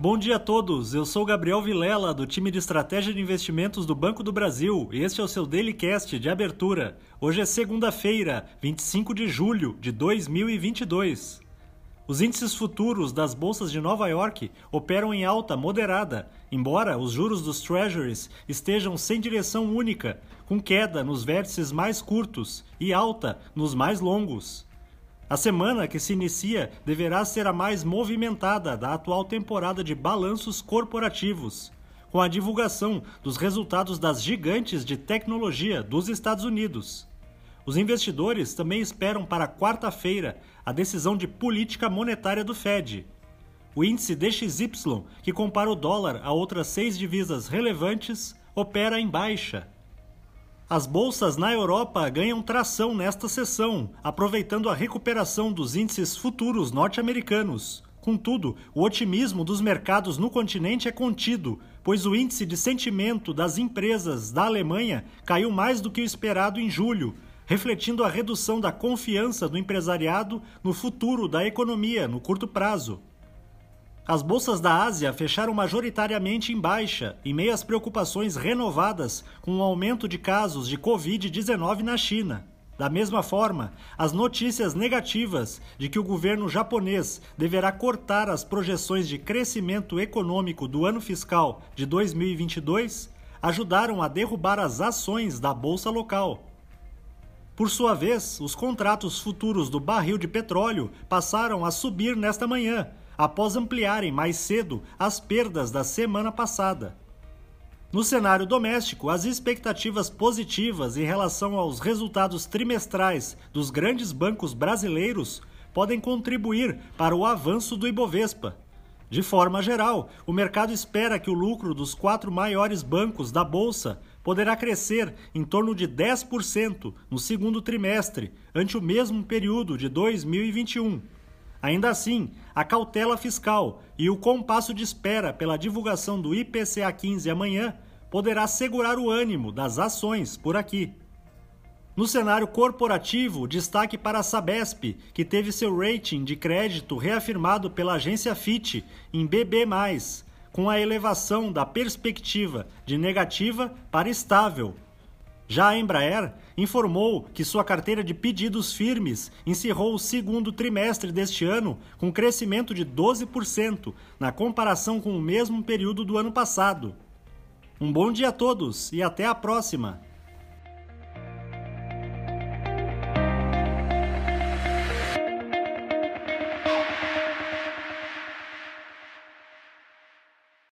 Bom dia a todos, eu sou Gabriel Vilela, do time de Estratégia de Investimentos do Banco do Brasil, e este é o seu Daily Cast de abertura. Hoje é segunda-feira, 25 de julho de 2022. Os índices futuros das bolsas de Nova York operam em alta moderada, embora os juros dos Treasuries estejam sem direção única, com queda nos vértices mais curtos e alta nos mais longos. A semana que se inicia deverá ser a mais movimentada da atual temporada de balanços corporativos, com a divulgação dos resultados das gigantes de tecnologia dos Estados Unidos. Os investidores também esperam para quarta-feira a decisão de política monetária do Fed. O índice DXY, que compara o dólar a outras seis divisas relevantes, opera em baixa. As bolsas na Europa ganham tração nesta sessão, aproveitando a recuperação dos índices futuros norte-americanos. Contudo, o otimismo dos mercados no continente é contido, pois o índice de sentimento das empresas da Alemanha caiu mais do que o esperado em julho, refletindo a redução da confiança do empresariado no futuro da economia no curto prazo. As bolsas da Ásia fecharam majoritariamente em baixa, em meio às preocupações renovadas com o aumento de casos de Covid-19 na China. Da mesma forma, as notícias negativas de que o governo japonês deverá cortar as projeções de crescimento econômico do ano fiscal de 2022 ajudaram a derrubar as ações da bolsa local. Por sua vez, os contratos futuros do barril de petróleo passaram a subir nesta manhã, após ampliarem mais cedo as perdas da semana passada. No cenário doméstico, as expectativas positivas em relação aos resultados trimestrais dos grandes bancos brasileiros podem contribuir para o avanço do Ibovespa. De forma geral, o mercado espera que o lucro dos quatro maiores bancos da Bolsa poderá crescer em torno de 10% no segundo trimestre, ante o mesmo período de 2021 Ainda assim, a cautela fiscal e o compasso de espera pela divulgação do IPCA 15 amanhã poderá segurar o ânimo das ações por aqui. No cenário corporativo, destaque para a Sabesp, que teve seu rating de crédito reafirmado pela agência Fitch em BB+, com a elevação da perspectiva de negativa para estável já a Embraer informou que sua carteira de pedidos firmes encerrou o segundo trimestre deste ano com crescimento de 12% na comparação com o mesmo período do ano passado. Um bom dia a todos e até a próxima!